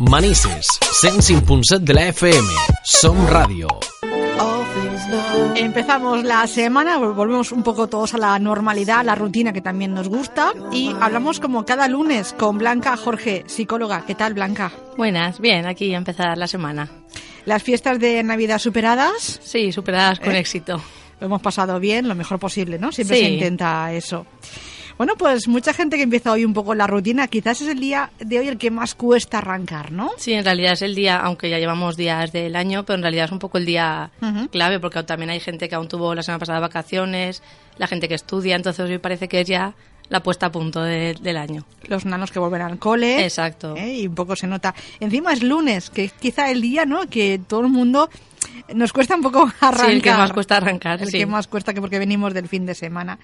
Manises, 105.7 de la FM. Som Radio. Empezamos la semana, volvemos un poco todos a la normalidad, la rutina que también nos gusta y hablamos como cada lunes con Blanca Jorge, psicóloga. ¿Qué tal, Blanca? Buenas, bien, aquí a empezar la semana. ¿Las fiestas de Navidad superadas? Sí, superadas con ¿Eh? éxito. Lo hemos pasado bien, lo mejor posible, ¿no? Siempre Sí. se intenta eso. Bueno, pues mucha gente que empieza hoy un poco la rutina, quizás es el día de hoy el que más cuesta arrancar, ¿no? Sí, en realidad es el día, aunque ya llevamos días del año, pero en realidad es un poco el día clave, porque también hay gente que aún tuvo la semana pasada vacaciones, la gente que estudia, entonces hoy parece que es ya la puesta a punto de- del año. Los nanos que vuelven al cole. Exacto. ¿eh? Y un poco se nota. Encima es lunes, que es quizá el día, ¿no? Que todo el mundo nos cuesta un poco arrancar. Sí, el que más cuesta arrancar, El sí. que más cuesta que porque venimos del fin de semana.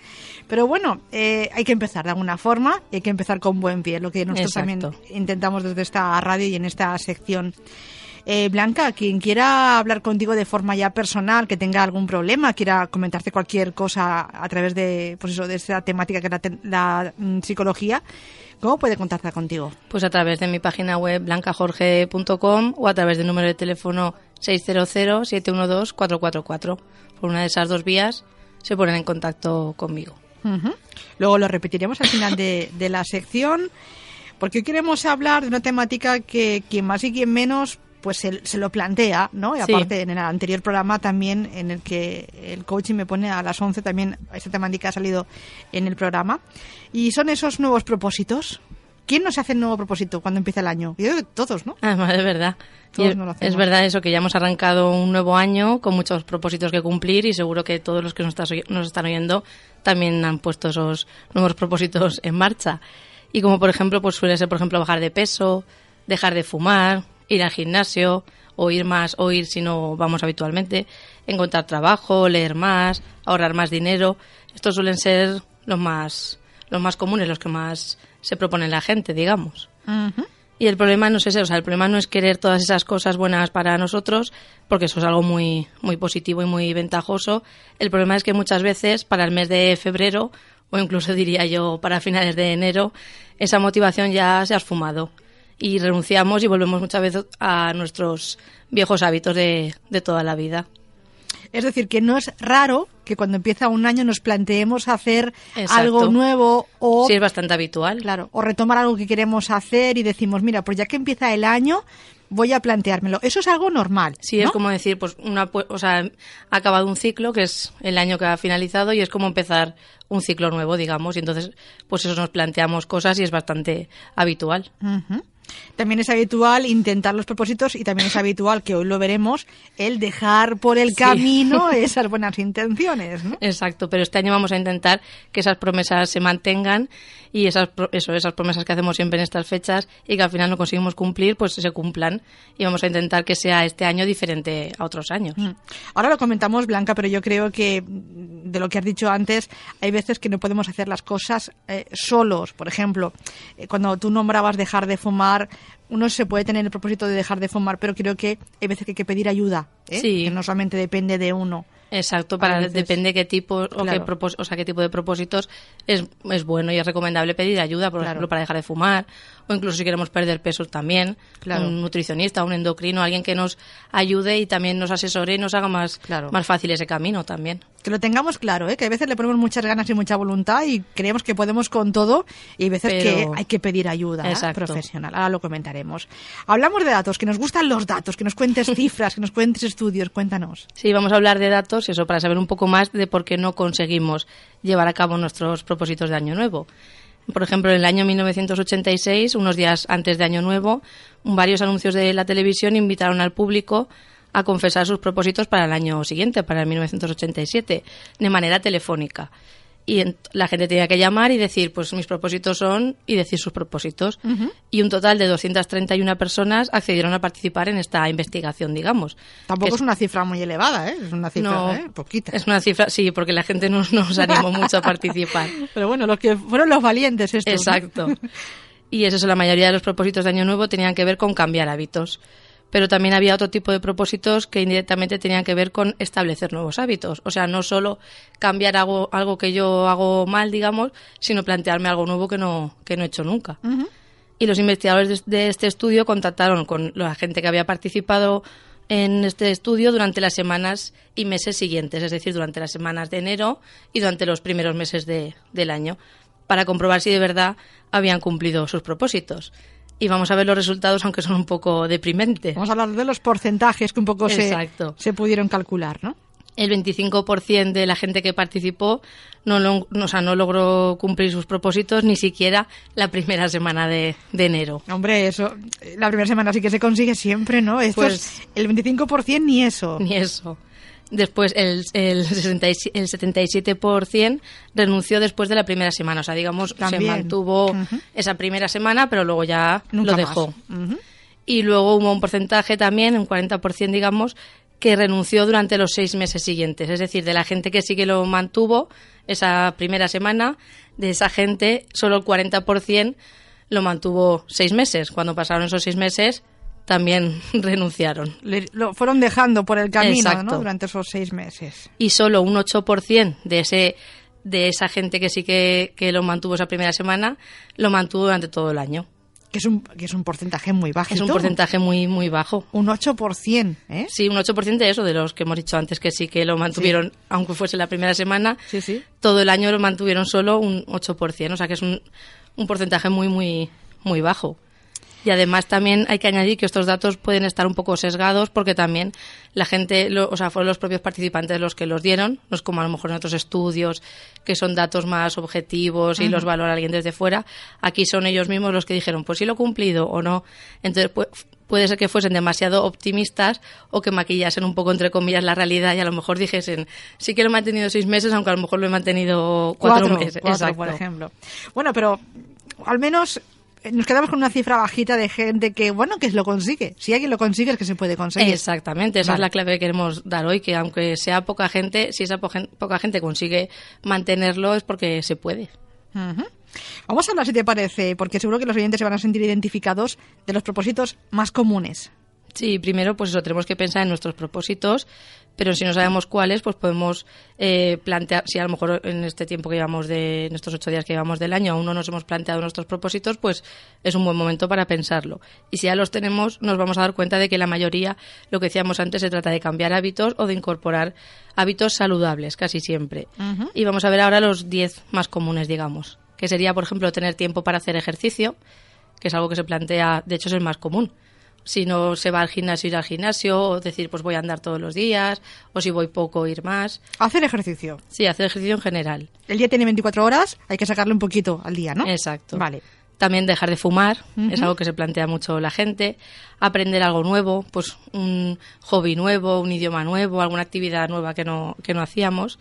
Pero bueno, eh, hay que empezar de alguna forma, y hay que empezar con buen pie, lo que nosotros Exacto. también intentamos desde esta radio y en esta sección. Eh, Blanca, quien quiera hablar contigo de forma ya personal, que tenga algún problema, quiera comentarte cualquier cosa a través de, pues eso, de esta temática que es la, la, mm, psicología, ¿cómo puede contactar contigo? Pues a través de mi página web blancajorge.com o a través del número de teléfono 600-712-444. Por una de esas dos vías se ponen en contacto conmigo. Luego lo repetiremos al final de, de la sección, porque hoy queremos hablar de una temática que quien más y quien menos pues se, se lo plantea, ¿no? Y Sí. aparte en el anterior programa también en el que el coaching me pone a las 11 también esta temática ha salido en el programa y son esos nuevos propósitos. ¿Quién nos hace el nuevo propósito cuando empieza el año? Yo creo que todos, ¿no? Además, es verdad. Todos es, no lo hacemos. es verdad eso, que ya hemos arrancado un nuevo año con muchos propósitos que cumplir y seguro que todos los que nos, estás nos están oyendo también han puesto esos nuevos propósitos en marcha. Y como por ejemplo, pues suele ser, por ejemplo, bajar de peso, dejar de fumar, ir al gimnasio, o ir más, o ir si no vamos habitualmente, encontrar trabajo, leer más, ahorrar más dinero. Estos suelen ser los más, los más comunes, los que más se propone la gente, digamos. Y el problema no es ese, o sea, el problema no es querer todas esas cosas buenas para nosotros, porque eso es algo muy, muy positivo y muy ventajoso. El problema es que muchas veces para el mes de febrero, o incluso diría yo para finales de enero, esa motivación ya se ha esfumado. Y renunciamos y volvemos muchas veces a nuestros viejos hábitos de, de toda la vida. Es decir, que no es raro que cuando empieza un año nos planteemos hacer Exacto. algo nuevo o Sí, es bastante habitual. Claro, o retomar algo que queremos hacer y decimos, mira, pues ya que empieza el año, voy a planteármelo. Eso es algo normal. Sí, ¿no? es como decir, pues, una, o sea, ha acabado un ciclo, que es el año que ha finalizado, y es como empezar un ciclo nuevo, digamos, y entonces, pues eso nos planteamos cosas y es bastante habitual. También es habitual intentar los propósitos y también es habitual, que hoy lo veremos, el dejar por el Sí. camino esas buenas intenciones. ¿no? Exacto, pero este año vamos a intentar que esas promesas se mantengan y esas, eso, esas promesas que hacemos siempre en estas fechas y que al final no conseguimos cumplir, pues se cumplan. Y vamos a intentar que sea este año diferente a otros años. Mm. Ahora lo comentamos, Blanca, pero yo creo que mm, de lo que has dicho antes, hay veces que no podemos hacer las cosas eh, solos. Por ejemplo, eh, cuando tú nombrabas dejar de fumar, uno se puede tener el propósito de dejar de fumar, pero creo que hay veces que hay que pedir ayuda, ¿eh? Sí. que no solamente depende de uno. Exacto, para veces- depende qué tipo o Claro. qué propós- o sea, qué tipo de propósitos es, es bueno y es recomendable pedir ayuda, por Claro. ejemplo, para dejar de fumar o incluso si queremos perder peso también, Claro. un nutricionista, un endocrino, alguien que nos ayude y también nos asesore y nos haga más Claro. más fácil ese camino también. Que lo tengamos claro, ¿eh? que a veces le ponemos muchas ganas y mucha voluntad y creemos que podemos con todo y hay veces Pero- que hay que pedir ayuda ¿eh? Profesional. Ahora lo comentaremos. Hablamos de datos, que nos gustan los datos, que nos cuentes cifras, que nos cuentes estudios, cuéntanos. Sí, vamos a hablar de datos, eso para saber un poco más de por qué no conseguimos llevar a cabo nuestros propósitos de Año Nuevo. Por ejemplo, en el año 1986, unos días antes de Año Nuevo, varios anuncios de la televisión invitaron al público a confesar sus propósitos para el año siguiente, para el 1987, de manera telefónica. Y en- la gente tenía que llamar y decir, pues mis propósitos son, y decir sus propósitos. Y un total de 231 personas accedieron a participar en esta investigación, digamos. Tampoco es una cifra muy elevada, ¿eh? es una cifra no, ¿eh? poquita. Es una cifra, sí, porque la gente no nos animó mucho a participar. Pero bueno, los que fueron los valientes estos. ¿no? Exacto. Y es eso, la mayoría de los propósitos de Año Nuevo tenían que ver con cambiar hábitos. Pero también había otro tipo de propósitos que indirectamente tenían que ver con establecer nuevos hábitos. O sea, no solo cambiar algo, algo que yo hago mal, digamos, sino plantearme algo nuevo que no, que no he hecho nunca. Y los investigadores de, de este estudio contactaron con la gente que había participado en este estudio durante las semanas y meses siguientes, es decir, durante las semanas de enero y durante los primeros meses de- del año, para comprobar si de verdad habían cumplido sus propósitos. Y vamos a ver los resultados, aunque son un poco deprimentes. Vamos a hablar de los porcentajes que un poco se, se pudieron calcular, ¿no? El 25% de la gente que participó no, lo- no- o sea, no logró cumplir sus propósitos ni siquiera la primera semana de, de enero. Hombre, eso, la primera semana sí que se consigue siempre, ¿no? Esto Pues- es el 25% ni eso. Ni eso. Después, el, el, 67 el 77% renunció después de la primera semana. O sea, digamos, También. se mantuvo esa primera semana, pero luego ya Nunca lo dejó. Y luego hubo un porcentaje también, un 40%, digamos, que renunció durante los seis meses siguientes. Es decir, de la gente que sí que lo mantuvo esa primera semana, de esa gente, solo el 40% lo mantuvo seis meses. Cuando pasaron esos seis meses, también renunciaron. Le- lo fueron dejando por el camino. Durante esos seis meses. y solo un 8% de ese de esa gente que sí que, que lo mantuvo esa primera semana lo mantuvo durante todo el año. Que es un, que es un porcentaje muy bajo. Es un porcentaje muy muy bajo. Un 8%, ¿eh? Sí, un 8% de eso, de los que hemos dicho antes que sí que lo mantuvieron, aunque fuese la primera semana, Sí, sí. todo el año lo mantuvieron solo un 8%, o sea que es un, un porcentaje muy, muy, muy bajo. Y además también hay que añadir que estos datos pueden estar un poco sesgados porque también la gente, lo- o sea, fueron los propios participantes los que los dieron, no es como a lo mejor en otros estudios que son datos más objetivos y los valora alguien desde fuera. Aquí son ellos mismos los que dijeron, pues sí lo he cumplido o no. Entonces pu- puede ser que fuesen demasiado optimistas o que maquillasen un poco entre comillas la realidad y a lo mejor dijesen, sí que lo he mantenido seis meses, aunque a lo mejor lo he mantenido cuatro, meses. cuatro, Exacto. por ejemplo. Bueno, pero al menos nos quedamos con una cifra bajita de gente que, bueno, que lo consigue. Si alguien lo consigue, es que se puede conseguir. Exactamente, esa Vale. es la clave que queremos dar hoy, que aunque sea poca gente, si esa poca gente consigue mantenerlo es porque se puede. Vamos a hablar, si te parece, porque seguro que los oyentes se van a sentir identificados de los propósitos más comunes. Sí, primero, pues eso, tenemos que pensar en nuestros propósitos, pero si no sabemos cuáles, pues podemos eh, plantear, si a lo mejor en este tiempo que llevamos de, en estos ocho días que llevamos del año, aún no nos hemos planteado nuestros propósitos, pues es un buen momento para pensarlo. Y si ya los tenemos, nos vamos a dar cuenta de que la mayoría, lo que decíamos antes, se trata de cambiar hábitos o de incorporar hábitos saludables, casi siempre. Y vamos a ver ahora los diez más comunes, digamos, que sería, por ejemplo, tener tiempo para hacer ejercicio, que es algo que se plantea, de hecho es el más común. Si no se va al gimnasio, ir al gimnasio, o decir, pues voy a andar todos los días, o si voy poco, ir más. Hacer ejercicio. Sí, hacer ejercicio en general. El día tiene 24 horas, hay que sacarle un poquito al día, ¿no? Exacto. Vale. También dejar de fumar, es algo que se plantea mucho la gente. Aprender algo nuevo, pues un hobby nuevo, un idioma nuevo, alguna actividad nueva que no, que no hacíamos.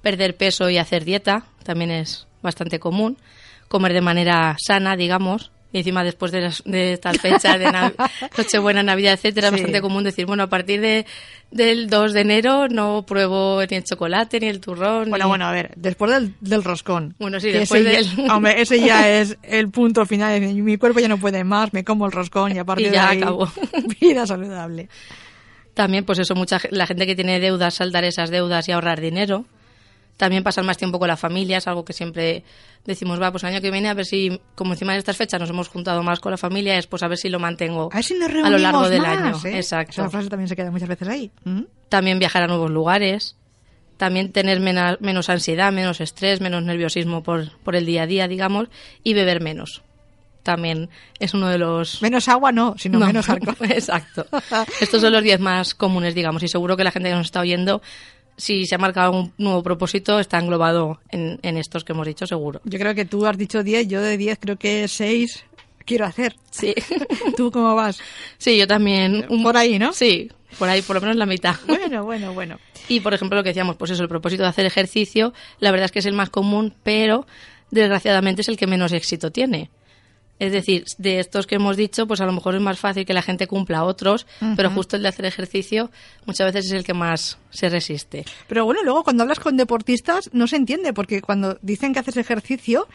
Perder peso y hacer dieta, también es bastante común. Comer de manera sana, digamos. Y encima después de, las, de estas fechas de Nav- Nochebuena, Navidad, etcétera, es Sí. bastante común decir, bueno, a partir de, del 2 de enero no pruebo ni el chocolate, ni el turrón. Bueno, ni- bueno, a ver, después del, del roscón. Bueno, sí, después ese del- ya- hombre, ese ya es el punto final. Mi cuerpo ya no puede más, me como el roscón y a partir Y ya de ahí, acabó. vida saludable. También, pues eso, mucha la gente que tiene deudas, saldar esas deudas y ahorrar dinero. También pasar más tiempo con la familia, es algo que siempre decimos, va, pues el año que viene a ver si, como encima de estas fechas nos hemos juntado más con la familia, es pues a ver si lo mantengo A ver si nos a reunimos lo largo del año. ¿eh? Exacto. Esa frase también se queda muchas veces ahí. ¿Mm? También viajar a nuevos lugares. También tener mena- menos ansiedad, menos estrés, menos nerviosismo por, por el día a día, digamos, y beber menos. También es uno de los... Menos agua no, sino No, menos alcohol. Exacto. Estos son los 10 más comunes, digamos, y seguro que la gente que nos está oyendo, si se ha marcado un nuevo propósito, está englobado en, en estos que hemos dicho, seguro. Yo creo que tú has dicho 10, yo de 10 creo que 6 quiero hacer. Sí. ¿Tú cómo vas? Sí, yo también. Por ahí, ¿no? Sí, por ahí, por lo menos la mitad. Bueno, bueno, bueno. Y, por ejemplo, lo que decíamos, pues eso, el propósito de hacer ejercicio, la verdad es que es el más común, pero desgraciadamente es el que menos éxito tiene. Es decir, de estos que hemos dicho, pues a lo mejor es más fácil que la gente cumpla otros, pero justo el de hacer ejercicio muchas veces es el que más se resiste. Pero bueno, luego cuando hablas con deportistas no se entiende, porque cuando dicen que haces ejercicio,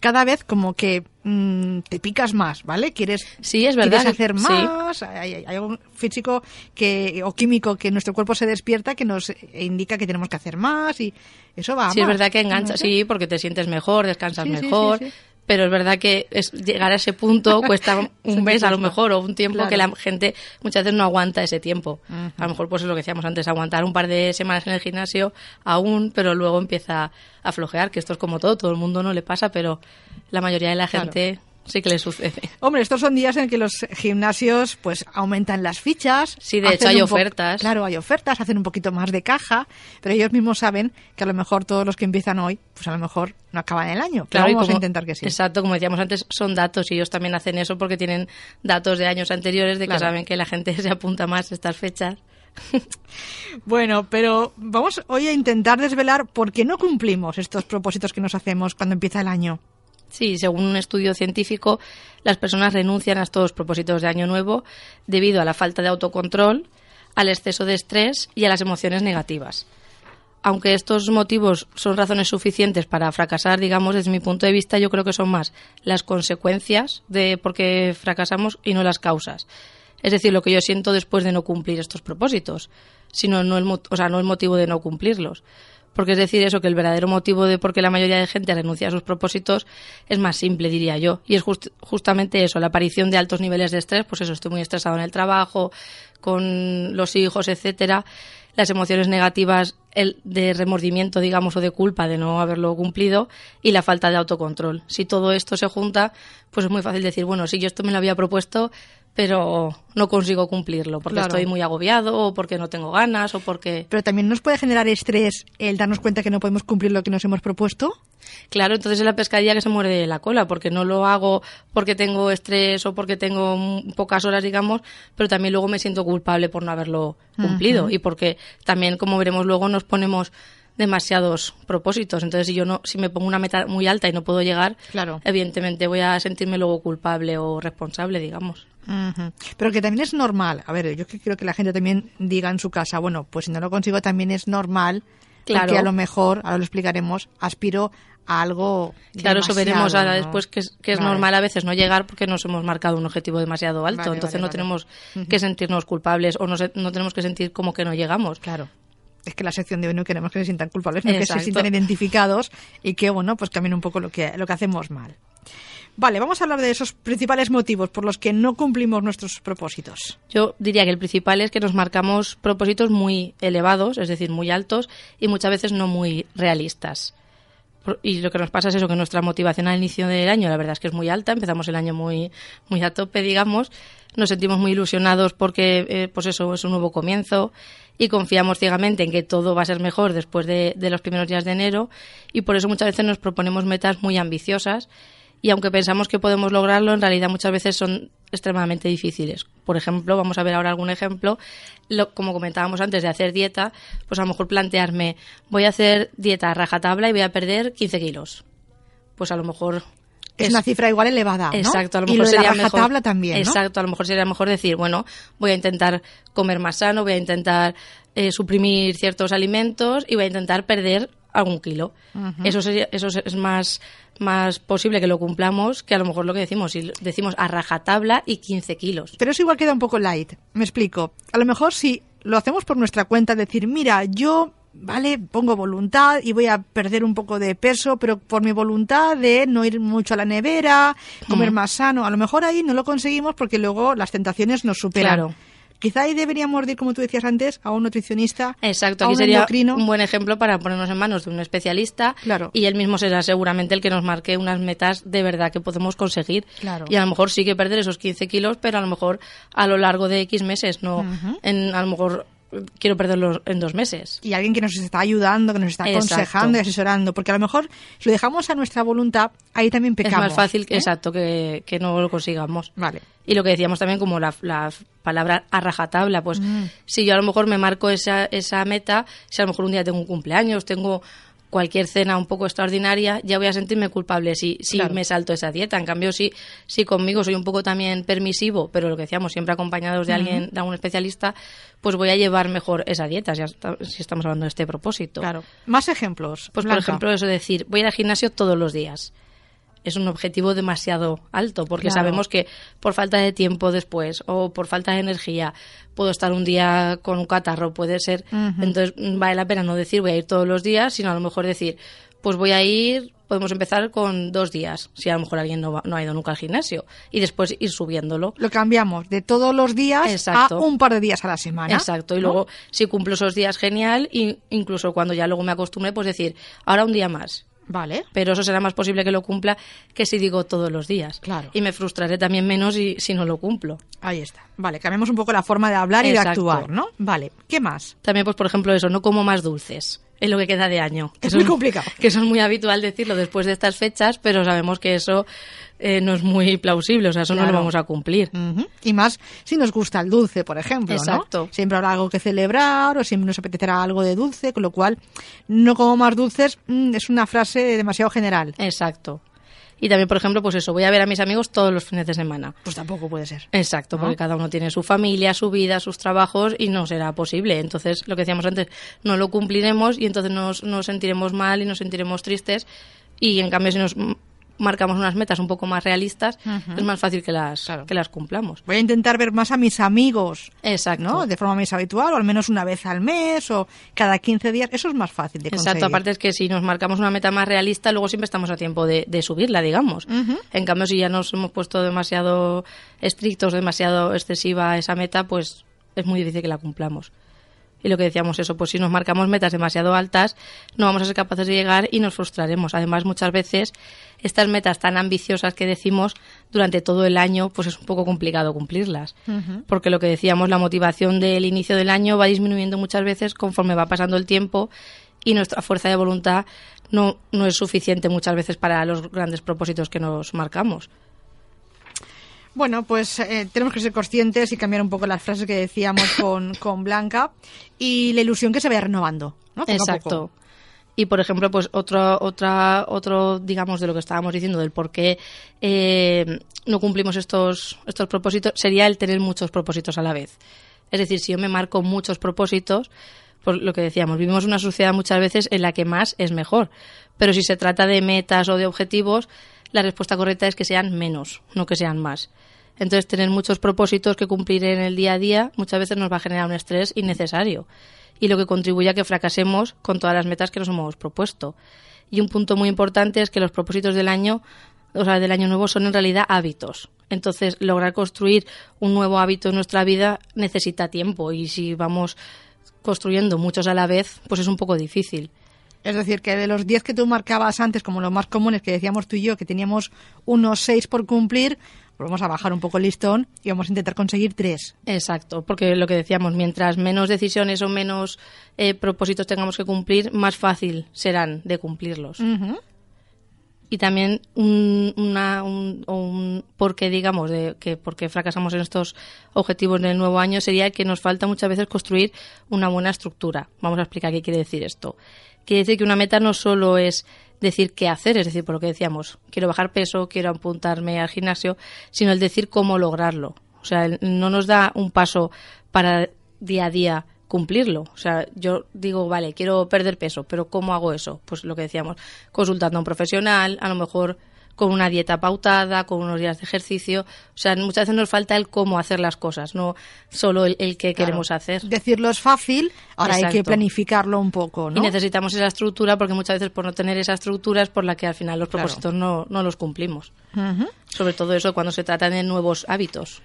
cada vez como que mm, te picas más, ¿vale? Quieres, Sí, es verdad quieres hacer más, hay, hay- físico que, o químico que nuestro cuerpo se despierta que nos indica que tenemos que hacer más y eso va Sí, es verdad que engancha, No sé. sí, porque te sientes mejor, descansas sí, mejor, sí. Pero es verdad que es, llegar a ese punto cuesta un mes a lo mejor o un tiempo que la gente muchas veces no aguanta ese tiempo. A lo mejor pues es lo que decíamos antes, aguantar un par de semanas en el gimnasio aún, pero luego empieza a flojear, que esto es como todo, todo el mundo no le pasa, pero la mayoría de la gente sí que le sucede. Hombre, estos son días en que los gimnasios pues aumentan las fichas. Sí, de hecho hay ofertas. Claro, hay ofertas, hacen un poquito más de caja, pero ellos mismos saben que a lo mejor todos los que empiezan hoy, pues a lo mejor no acaban el año. Claro, vamos a intentar que sí. Exacto, como decíamos antes, son datos y ellos también hacen eso porque tienen datos de años anteriores de que saben que la gente se apunta más a estas fechas. bueno, pero vamos hoy a intentar desvelar por qué no cumplimos estos propósitos que nos hacemos cuando empieza el año. Sí, según un estudio científico, las personas renuncian a estos propósitos de año nuevo debido a la falta de autocontrol, al exceso de estrés y a las emociones negativas. Aunque estos motivos son razones suficientes para fracasar, digamos, desde mi punto de vista, yo creo que son más las consecuencias de por qué fracasamos y no las causas. Es decir, lo que yo siento después de no cumplir estos propósitos, sino no el, o sea, no el motivo de no cumplirlos. Porque es decir eso, que el verdadero motivo de por qué la mayoría de gente renuncia a sus propósitos es más simple, diría yo. Y es justamente eso, la aparición de altos niveles de estrés, pues eso, estoy muy estresado en el trabajo, con los hijos, etcétera. Las emociones negativas el de remordimiento, digamos, o de culpa de no haberlo cumplido y la falta de autocontrol. Si todo esto se junta, pues es muy fácil decir, bueno, si yo esto me lo había propuesto, pero no consigo cumplirlo porque estoy muy agobiado o porque no tengo ganas o porque... Pero también nos puede generar estrés el darnos cuenta que no podemos cumplir lo que nos hemos propuesto. Claro, entonces es la pescadilla que se muere de la cola porque no lo hago porque tengo estrés o porque tengo pocas horas, digamos, pero también luego me siento culpable por no haberlo cumplido y porque también, como veremos luego, nos ponemos demasiados propósitos. Entonces, si yo no, si me pongo una meta muy alta y no puedo llegar, claro. evidentemente voy a sentirme luego culpable o responsable, digamos. Pero que también es normal. A ver, yo creo que la gente también diga en su casa, bueno, pues si no lo consigo también es normal. Claro. Que a lo mejor, ahora lo explicaremos, aspiro a algo. Claro, eso veremos ahora después que es, que es normal a veces no llegar porque nos hemos marcado un objetivo demasiado alto. Entonces no tenemos que sentirnos culpables o no, no tenemos que sentir como que no llegamos. Claro es que la sección de hoy no queremos que se sientan culpables, sino que se sientan identificados y que, bueno, pues cambien un poco lo que, lo que hacemos mal. Vale, vamos a hablar de esos principales motivos por los que no cumplimos nuestros propósitos. Yo diría que el principal es que nos marcamos propósitos muy elevados, es decir, muy altos y muchas veces no muy realistas. Y lo que nos pasa es eso, que nuestra motivación al inicio del año, la verdad es que es muy alta, empezamos el año muy, muy a tope, digamos, nos sentimos muy ilusionados porque, eh, pues eso, es un nuevo comienzo y confiamos ciegamente en que todo va a ser mejor después de, de los primeros días de enero y por eso muchas veces nos proponemos metas muy ambiciosas y aunque pensamos que podemos lograrlo, en realidad muchas veces son extremadamente difíciles. Por ejemplo, vamos a ver ahora algún ejemplo, lo, como comentábamos antes de hacer dieta, pues a lo mejor plantearme, voy a hacer dieta rajatabla y voy a perder 15 kilos. Pues a lo mejor es, una cifra igual elevada. ¿no? Exacto, a lo mejor sería mejor. también. Exacto, a lo mejor sería mejor decir, bueno, voy a intentar comer más sano, voy a intentar eh, suprimir ciertos alimentos y voy a intentar perder algún kilo. Eso sería, eso es más más posible que lo cumplamos que a lo mejor lo que decimos, si decimos a rajatabla y 15 kilos. Pero eso igual queda un poco light. Me explico. A lo mejor si lo hacemos por nuestra cuenta, decir, mira, yo vale, pongo voluntad y voy a perder un poco de peso, pero por mi voluntad de no ir mucho a la nevera, comer más sano, a lo mejor ahí no lo conseguimos porque luego las tentaciones nos superan. Claro. Quizá ahí deberíamos ir, como tú decías antes, a un nutricionista. Exacto, aquí sería un buen ejemplo para ponernos en manos de un especialista. Claro. Y él mismo será seguramente el que nos marque unas metas de verdad que podemos conseguir. Claro. Y a lo mejor sí que perder esos 15 kilos, pero a lo mejor a lo largo de X meses, no en a lo mejor quiero perderlo en dos meses. Y alguien que nos está ayudando, que nos está aconsejando y asesorando, porque a lo mejor si lo dejamos a nuestra voluntad, ahí también pecamos. Es más fácil, ¿eh? exacto, que, que, no lo consigamos. Vale. Y lo que decíamos también como la, la palabra a rajatabla, pues mm. si yo a lo mejor me marco esa, esa meta, si a lo mejor un día tengo un cumpleaños, tengo cualquier cena un poco extraordinaria, ya voy a sentirme culpable si, si me salto esa dieta. En cambio, si, si conmigo soy un poco también permisivo, pero lo que decíamos, siempre acompañados de alguien, de algún especialista, pues voy a llevar mejor esa dieta, si, si estamos hablando de este propósito. Claro. Más ejemplos. Pues, por ejemplo, eso de decir, voy al gimnasio todos los días es un objetivo demasiado alto, porque sabemos que por falta de tiempo después o por falta de energía puedo estar un día con un catarro, puede ser. Entonces vale la pena no decir voy a ir todos los días, sino a lo mejor decir, pues voy a ir podemos empezar con dos días, si a lo mejor alguien no, va- no ha ido nunca al gimnasio, y después ir subiéndolo. Lo cambiamos de todos los días Exacto. a un par de días a la semana. Exacto, y ¿no? luego si cumplo esos días, genial, y incluso cuando ya luego me acostumbre, pues decir, ahora un día más. Vale. Pero eso será más posible que lo cumpla que si digo todos los días. Claro. Y me frustraré también menos y, si no lo cumplo. Ahí está. Vale, cambiamos un poco la forma de hablar y de actuar, ¿no? Vale. ¿Qué más? También, pues por ejemplo, eso, no como más dulces. Es lo que queda de año. Que Es muy complicado. Que eso es muy habitual decirlo después de estas fechas, pero sabemos que eso eh, no es muy plausible, o sea, eso no lo vamos a cumplir. Y más si nos gusta el dulce, por ejemplo, ¿no? Exacto. Siempre habrá algo que celebrar o siempre nos apetecerá algo de dulce, con lo cual no como más dulces mm, es una frase demasiado general. Exacto. Y también, por ejemplo, pues eso, voy a ver a mis amigos todos los fines de semana. Pues tampoco puede ser. Exacto, ¿No? porque cada uno tiene su familia, su vida, sus trabajos y no será posible. Entonces, lo que decíamos antes, no lo cumpliremos y entonces nos, nos sentiremos mal y nos sentiremos tristes. Y en cambio, si nos marcamos unas metas un poco más realistas, es más fácil que las, Claro. que las cumplamos. Voy a intentar ver más a mis amigos, Exacto. ¿no? De forma más habitual, o al menos una vez al mes, o cada 15 días. Eso es más fácil de conseguir. Exacto, aparte es que si nos marcamos una meta más realista, luego siempre estamos a tiempo de, de subirla, digamos. En cambio, si ya nos hemos puesto demasiado estrictos, demasiado excesiva esa meta, pues es muy difícil que la cumplamos. Y lo que decíamos eso, pues si nos marcamos metas demasiado altas, no vamos a ser capaces de llegar y nos frustraremos. Además, muchas veces estas metas tan ambiciosas que decimos durante todo el año, pues es un poco complicado cumplirlas. Porque lo que decíamos, la motivación del inicio del año va disminuyendo muchas veces conforme va pasando el tiempo y nuestra fuerza de voluntad no, no es suficiente muchas veces para los grandes propósitos que nos marcamos. Bueno, pues eh, tenemos que ser conscientes y cambiar un poco las frases que decíamos con, con Blanca y la ilusión que se vaya renovando. ¿no? Poco a Exacto. poco. Y por ejemplo, pues otro, otra, otro, digamos, de lo que estábamos diciendo, del por qué eh, no cumplimos estos, estos propósitos, sería el tener muchos propósitos a la vez. Es decir, si yo me marco muchos propósitos, por lo que decíamos, vivimos una sociedad muchas veces en la que más es mejor. Pero si se trata de metas o de objetivos, la respuesta correcta es que sean menos, no que sean más. Entonces, tener muchos propósitos que cumplir en el día a día muchas veces nos va a generar un estrés innecesario y lo que contribuye a que fracasemos con todas las metas que nos hemos propuesto. Y un punto muy importante es que los propósitos del año, o sea, del año nuevo son en realidad hábitos. Entonces, lograr construir un nuevo hábito en nuestra vida necesita tiempo y si vamos construyendo muchos a la vez, pues es un poco difícil. Es decir, que de los 10 que tú marcabas antes como los más comunes que decíamos tú y yo, que teníamos unos 6 por cumplir, vamos a bajar un poco el listón y vamos a intentar conseguir 3. Exacto, porque lo que decíamos, mientras menos decisiones o menos eh, propósitos tengamos que cumplir, más fácil serán de cumplirlos. Y también un, una, un, un por qué, digamos, de que por qué fracasamos en estos objetivos del nuevo año sería que nos falta muchas veces construir una buena estructura. Vamos a explicar qué quiere decir esto. Quiere decir que una meta no solo es decir qué hacer, es decir, por lo que decíamos, quiero bajar peso, quiero apuntarme al gimnasio, sino el decir cómo lograrlo. O sea, no nos da un paso para día a día cumplirlo. O sea, yo digo, vale, quiero perder peso, pero ¿cómo hago eso? Pues lo que decíamos, consultando a un profesional, a lo mejor con una dieta pautada, con unos días de ejercicio. O sea, muchas veces nos falta el cómo hacer las cosas, no solo el, el qué queremos hacer. Decirlo es fácil, ahora hay que planificarlo un poco, ¿no? Y necesitamos esa estructura porque muchas veces por no tener esa estructura es por la que al final los Claro. propósitos no, no los cumplimos. Sobre todo eso cuando se trata de nuevos hábitos.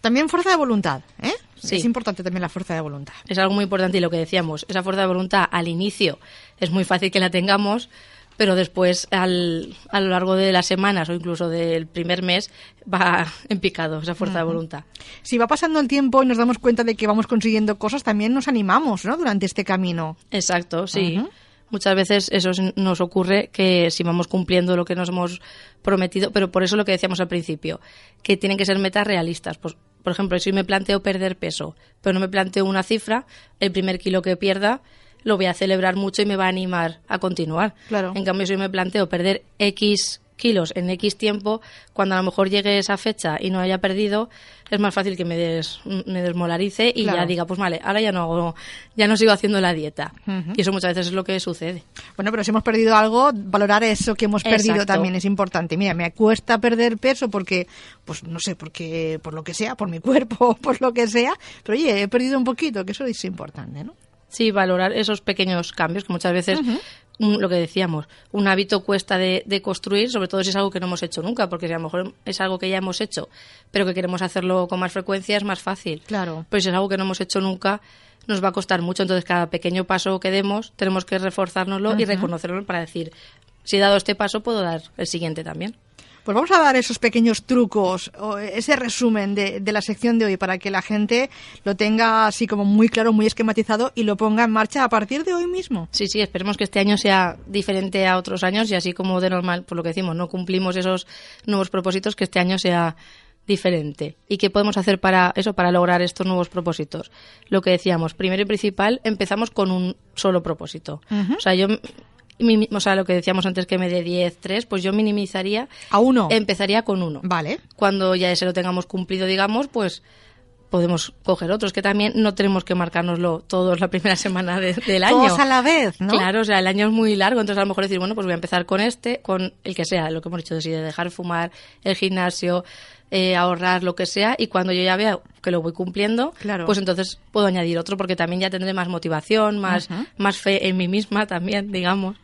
También fuerza de voluntad, ¿eh? Sí. Es importante también la fuerza de voluntad. Es algo muy importante y lo que decíamos, esa fuerza de voluntad al inicio es muy fácil que la tengamos, pero después al, a lo largo de las semanas o incluso del primer mes va en picado esa fuerza de voluntad. Si va pasando el tiempo y nos damos cuenta de que vamos consiguiendo cosas, también nos animamos, ¿no? Durante este camino. Exacto, sí. Muchas veces eso es- nos ocurre que si vamos cumpliendo lo que nos hemos prometido, pero por eso lo que decíamos al principio, que tienen que ser metas realistas. Pues, por ejemplo, si me planteo perder peso, pero no me planteo una cifra, el primer kilo que pierda lo voy a celebrar mucho y me va a animar a continuar. Claro. En cambio, si me planteo perder X kilos en X tiempo, cuando a lo mejor llegue esa fecha y no haya perdido, es más fácil que me, des, me desmolarice y Claro. ya diga, pues vale, ahora ya no hago, ya no sigo haciendo la dieta. Y eso muchas veces es lo que sucede. Bueno, pero si hemos perdido algo, valorar eso que hemos perdido también es importante. Mira, me cuesta perder peso porque, pues no sé, porque por lo que sea, por mi cuerpo, por lo que sea, pero oye, he perdido un poquito, que eso es importante, ¿no? Sí, valorar esos pequeños cambios que muchas veces lo que decíamos, un hábito cuesta de, construir, sobre todo si es algo que no hemos hecho nunca, porque si a lo mejor es algo que ya hemos hecho, pero que queremos hacerlo con más frecuencia, es más fácil. Claro. Pero si es algo que no hemos hecho nunca, nos va a costar mucho. Entonces, cada pequeño paso que demos, tenemos que reforzárnoslo y reconocerlo para decir, si he dado este paso, puedo dar el siguiente también. Pues vamos a dar esos pequeños trucos, o ese resumen de, la sección de hoy para que la gente lo tenga así como muy claro, muy esquematizado y lo ponga en marcha a partir de hoy mismo. Sí, sí, esperemos que este año sea diferente a otros años y así como de normal, por lo que decimos, no cumplimos esos nuevos propósitos, que este año sea diferente. ¿Y qué podemos hacer para eso, para lograr estos nuevos propósitos? Lo que decíamos, primero y principal, empezamos con un solo propósito. O sea, yo o sea, lo que decíamos antes que me dé 10, 3, pues yo minimizaría. A uno. Empezaría con uno. Vale. Cuando ya ese lo tengamos cumplido, digamos, pues podemos coger otros, que también no tenemos que marcárnoslo todos la primera semana del año. Todos a la vez, ¿no? Claro, o sea, el año es muy largo, entonces a lo mejor decir, bueno, pues voy a empezar con este, con el que sea, lo que hemos dicho, de, de dejar fumar, el gimnasio, eh, ahorrar, lo que sea, y cuando yo ya vea que lo voy cumpliendo, pues entonces puedo añadir otro, porque también ya tendré más motivación, más, más fe en mí misma también, digamos.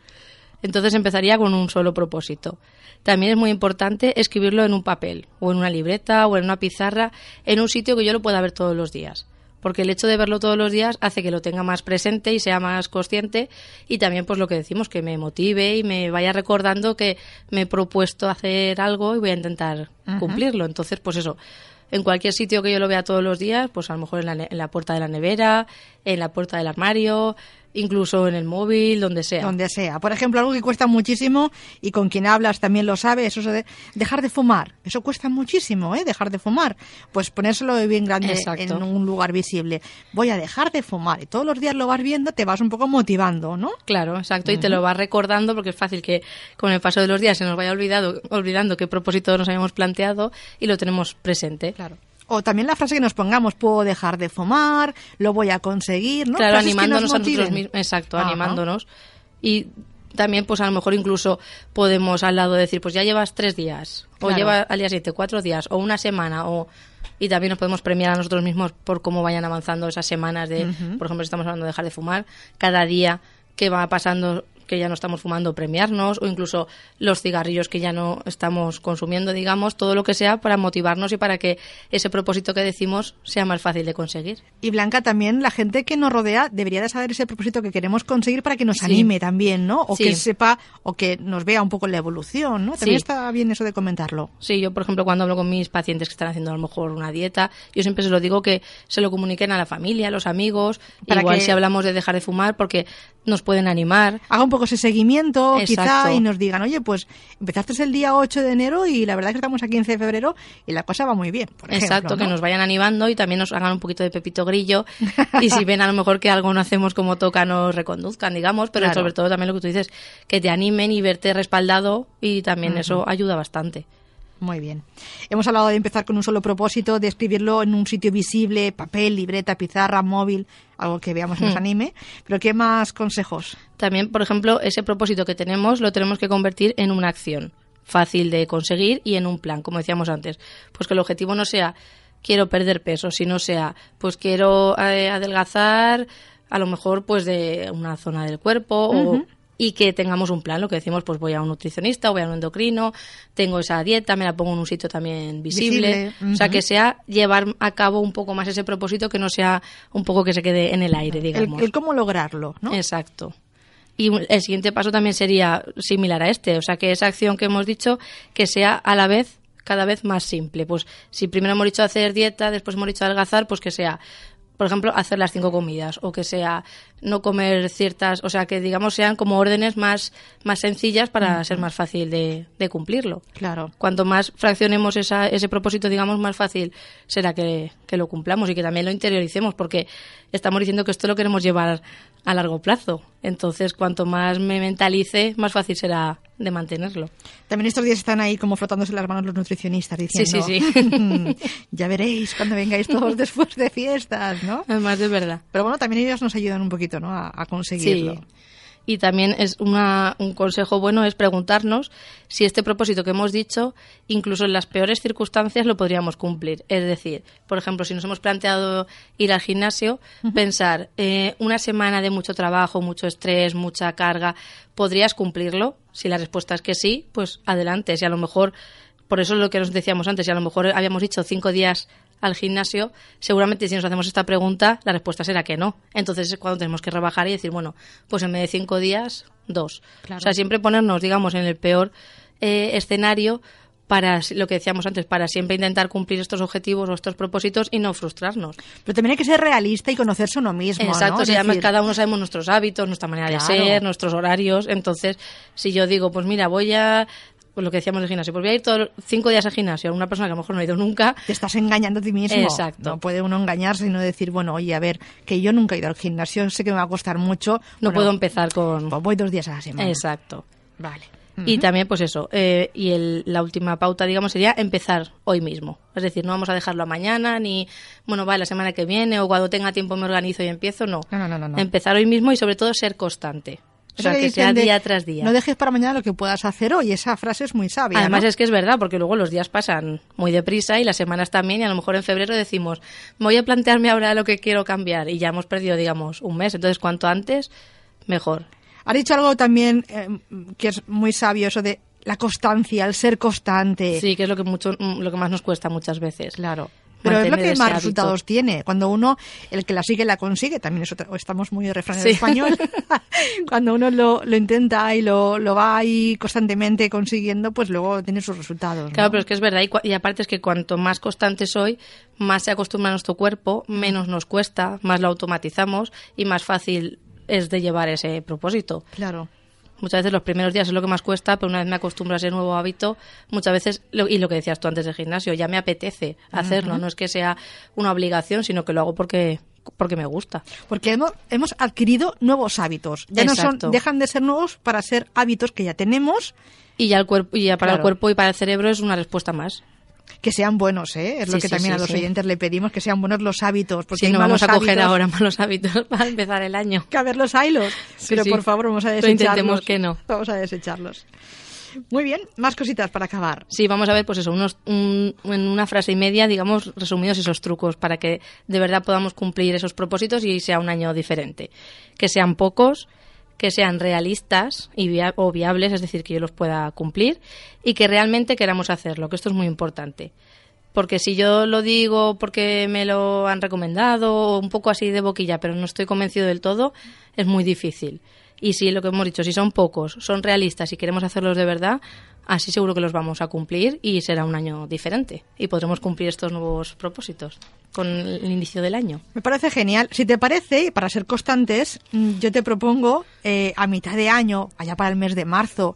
Entonces empezaría con un solo propósito. También es muy importante escribirlo en un papel, o en una libreta, o en una pizarra, en un sitio que yo lo pueda ver todos los días. Porque el hecho de verlo todos los días hace que lo tenga más presente y sea más consciente y también pues lo que decimos, que me motive y me vaya recordando que me he propuesto hacer algo y voy a intentar cumplirlo. Entonces, pues eso, en cualquier sitio que yo lo vea todos los días, pues a lo mejor en la, puerta de la nevera, en la puerta del armario, incluso en el móvil, donde sea. Donde sea. Por ejemplo, algo que cuesta muchísimo y con quien hablas también lo sabe, eso de dejar de fumar. Eso cuesta muchísimo, ¿eh? Dejar de fumar. Pues ponérselo bien grande en un lugar visible. Voy a dejar de fumar. Y todos los días lo vas viendo, te vas un poco motivando, ¿no? Claro, exacto. Y te lo vas recordando porque es fácil que con el paso de los días se nos vaya olvidado, olvidando qué propósito nos habíamos planteado y lo tenemos presente. Claro. O también la frase que nos pongamos, puedo dejar de fumar, lo voy a conseguir, ¿no? Claro, animándonos a nosotros mismos. Exacto, animándonos. Y también, pues a lo mejor incluso podemos al lado decir, pues ya llevas tres días, o lleva al día siete, cuatro días, o una semana, o y también nos podemos premiar a nosotros mismos por cómo vayan avanzando esas semanas de, por ejemplo, si estamos hablando de dejar de fumar, cada día que va pasando que ya no estamos fumando premiarnos o incluso los cigarrillos que ya no estamos consumiendo, digamos, todo lo que sea para motivarnos y para que ese propósito que decimos sea más fácil de conseguir. Y Blanca, también la gente que nos rodea debería de saber ese propósito que queremos conseguir para que nos anime también, ¿no? O que sepa o que nos vea un poco la evolución, ¿no? También está bien eso de comentarlo. Sí, yo por ejemplo cuando hablo con mis pacientes que están haciendo a lo mejor una dieta, yo siempre se lo digo que se lo comuniquen a la familia, a los amigos, para igual que... si hablamos de dejar de fumar porque nos pueden animar. Haga un poco ese seguimiento, quizá, y nos digan, oye, pues empezaste el día 8 de enero y la verdad es que estamos a 15 de febrero y la cosa va muy bien. Exacto, que nos vayan animando y también nos hagan un poquito de pepito grillo y si ven a lo mejor que algo no hacemos como toca, nos reconduzcan, digamos, pero sobre todo también lo que tú dices, que te animen y verte respaldado y también eso ayuda bastante. Muy bien. Hemos hablado de empezar con un solo propósito, de escribirlo en un sitio visible, papel, libreta, pizarra, móvil, algo que veamos nos hmm. anime. Pero ¿qué más consejos? También, por ejemplo, ese propósito que tenemos lo tenemos que convertir en una acción fácil de conseguir y en un plan, como decíamos antes. Pues que el objetivo no sea quiero perder peso, sino sea pues quiero eh, adelgazar a lo mejor pues de una zona del cuerpo o y que tengamos un plan, lo que decimos, pues voy a un nutricionista, voy a un endocrino, tengo esa dieta, me la pongo en un sitio también visible, o sea, que sea llevar a cabo un poco más ese propósito, que no sea un poco que se quede en el aire, digamos. El, cómo lograrlo, ¿no? Exacto. Y el siguiente paso también sería similar a este, o sea, que esa acción que hemos dicho, que sea a la vez cada vez más simple. Pues si primero hemos dicho hacer dieta, después hemos dicho adelgazar, pues que sea por ejemplo, hacer las cinco comidas o que sea no comer ciertas, o sea, que digamos sean como órdenes más, más sencillas para ser más fácil de, de, cumplirlo. Claro. Cuanto más fraccionemos esa, ese propósito, digamos, más fácil será que, que lo cumplamos y que también lo interioricemos, porque estamos diciendo que esto lo queremos llevar a largo plazo. Entonces, cuanto más me mentalice, más fácil será de mantenerlo. También estos días están ahí como frotándose las manos los nutricionistas diciendo, sí, sí, sí. ya veréis cuando vengáis todos después de fiestas, ¿no? Además, de verdad. Pero bueno, también ellos nos ayudan un poquito, ¿no? A, conseguirlo. Y también es una, un consejo bueno es preguntarnos si este propósito que hemos dicho, incluso en las peores circunstancias, lo podríamos cumplir. Es decir, por ejemplo, si nos hemos planteado ir al gimnasio, pensar eh, una semana de mucho trabajo, mucho estrés, mucha carga, ¿podrías cumplirlo? Si la respuesta es que sí, pues adelante. Si a lo mejor, por eso es lo que nos decíamos antes, si a lo mejor habíamos dicho cinco días al gimnasio, seguramente si nos hacemos esta pregunta, la respuesta será que no. Entonces es cuando tenemos que rebajar y decir, bueno, pues en vez de cinco días, dos. O sea, siempre ponernos, digamos, en el peor eh, escenario para lo que decíamos antes, para siempre intentar cumplir estos objetivos o estos propósitos y no frustrarnos. Pero también hay que ser realista y conocerse uno mismo. Exacto, ¿no? si además cada uno sabemos nuestros hábitos, nuestra manera de ser, nuestros horarios. Entonces, si yo digo, pues mira, voy a pues lo que decíamos del gimnasio, pues voy a ir todos cinco días al gimnasio, una persona que a lo mejor no ha ido nunca. Te estás engañando a ti mismo. Exacto. No puede uno engañarse y no decir, bueno, oye, a ver, que yo nunca he ido al gimnasio, sé que me va a costar mucho. No puedo empezar con... Pues voy dos días a la semana. Exacto. Vale. Y también, pues eso, eh, y el, la última pauta, digamos, sería empezar hoy mismo. Es decir, no vamos a dejarlo a mañana, ni, bueno, va la semana que viene, o cuando tenga tiempo me organizo y empiezo, no. No, no, no, no. Empezar hoy mismo y sobre todo ser constante. O sea, que, sea día tras día. No dejes para mañana lo que puedas hacer hoy. Esa frase es muy sabia. Además ¿no? es que es verdad, porque luego los días pasan muy deprisa y las semanas también, y a lo mejor en febrero decimos, voy a plantearme ahora lo que quiero cambiar, y ya hemos perdido, digamos, un mes. Entonces, cuanto antes, mejor. Has dicho algo también eh, que es muy sabio, eso de la constancia, el ser constante. Sí, que es lo que, mucho, lo que más nos cuesta muchas veces. Claro. Pero es lo que más resultados tiene. Cuando uno, el que la sigue, la consigue. También eso, estamos muy de refrán Sí. en español. Cuando uno lo, lo intenta y lo, lo va ahí constantemente consiguiendo, pues luego tiene sus resultados. ¿no? Claro, pero es que es verdad. Y, y aparte es que cuanto más constante soy, más se acostumbra nuestro cuerpo, menos nos cuesta, más lo automatizamos y más fácil es de llevar ese propósito. Claro. Muchas veces los primeros días es lo que más cuesta, pero una vez me acostumbro a ese nuevo hábito, muchas veces, lo- y lo que decías tú antes del gimnasio, ya me apetece hacerlo, no es que sea una obligación, sino que lo hago porque, porque me gusta. Porque hemos, hemos adquirido nuevos hábitos. Ya no son, dejan de ser nuevos para ser hábitos que ya tenemos, Y ya el cuerpo, y ya para Claro. el cuerpo y para el cerebro es una respuesta más. Que sean buenos, ¿eh? Es lo que sí, también sí, a los oyentes le pedimos, que sean buenos los hábitos. Porque hay no malos vamos a coger ahora malos hábitos para empezar el año. que a ver los hilos. Pero por favor, vamos a desecharlos. intentemos que no. Vamos a desecharlos. Muy bien, más cositas para acabar. Sí, vamos a ver, pues eso, unos, un- en una frase y media, digamos, resumidos esos trucos para que de verdad podamos cumplir esos propósitos y sea un año diferente. Que sean pocos, que sean realistas y o viables, es decir, que yo los pueda cumplir y que realmente queramos hacerlo, que esto es muy importante. Porque si yo lo digo porque me lo han recomendado, un poco así de boquilla, pero no estoy convencido del todo, es muy difícil. Y si lo que hemos dicho, si son pocos, son realistas y queremos hacerlos de verdad, así seguro que los vamos a cumplir y será un año diferente. Y podremos cumplir estos nuevos propósitos con el inicio del año. Me parece genial. Si te parece, para ser constantes, mm, yo te propongo eh, a mitad de año, allá para el mes de marzo,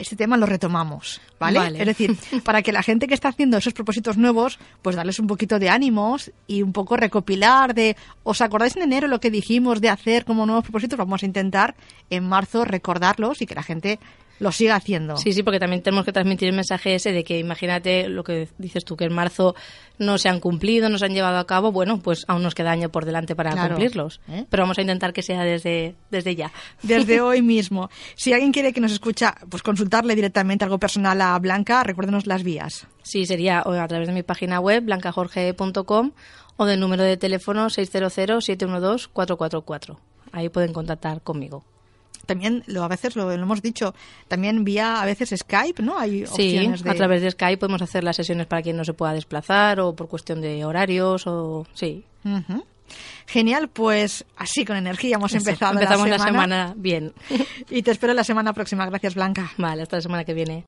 este tema lo retomamos, ¿vale? Vale. Es decir, para que la gente que está haciendo esos propósitos nuevos, pues darles un poquito de ánimos y un poco recopilar de, ¿os acordáis en enero lo que dijimos de hacer como nuevos propósitos? Vamos a intentar en marzo recordarlos y que la gente lo siga haciendo. Sí, sí, porque también tenemos que transmitir el mensaje ese de que imagínate lo que dices tú, que en marzo no se han cumplido, no se han llevado a cabo, bueno, pues aún nos queda año por delante para Claro. cumplirlos. ¿Eh? Pero vamos a intentar que sea desde, desde ya. Desde hoy mismo. Si alguien quiere que nos escucha, pues consultarle directamente algo personal a Blanca, recuérdenos las vías. Sí, sería a través de mi página web, blancajorge.com, o del número de teléfono 600-712-444. Ahí pueden contactar conmigo. También lo a veces lo, lo hemos dicho, también vía a veces Skype, ¿no? Hay Sí, opciones de a través de Skype podemos hacer las sesiones para quien no se pueda desplazar o por cuestión de horarios o sí. Genial, pues así con energía hemos empezado Empezamos la semana bien. Y te espero la semana próxima. Gracias, Blanca. Vale, hasta la semana que viene.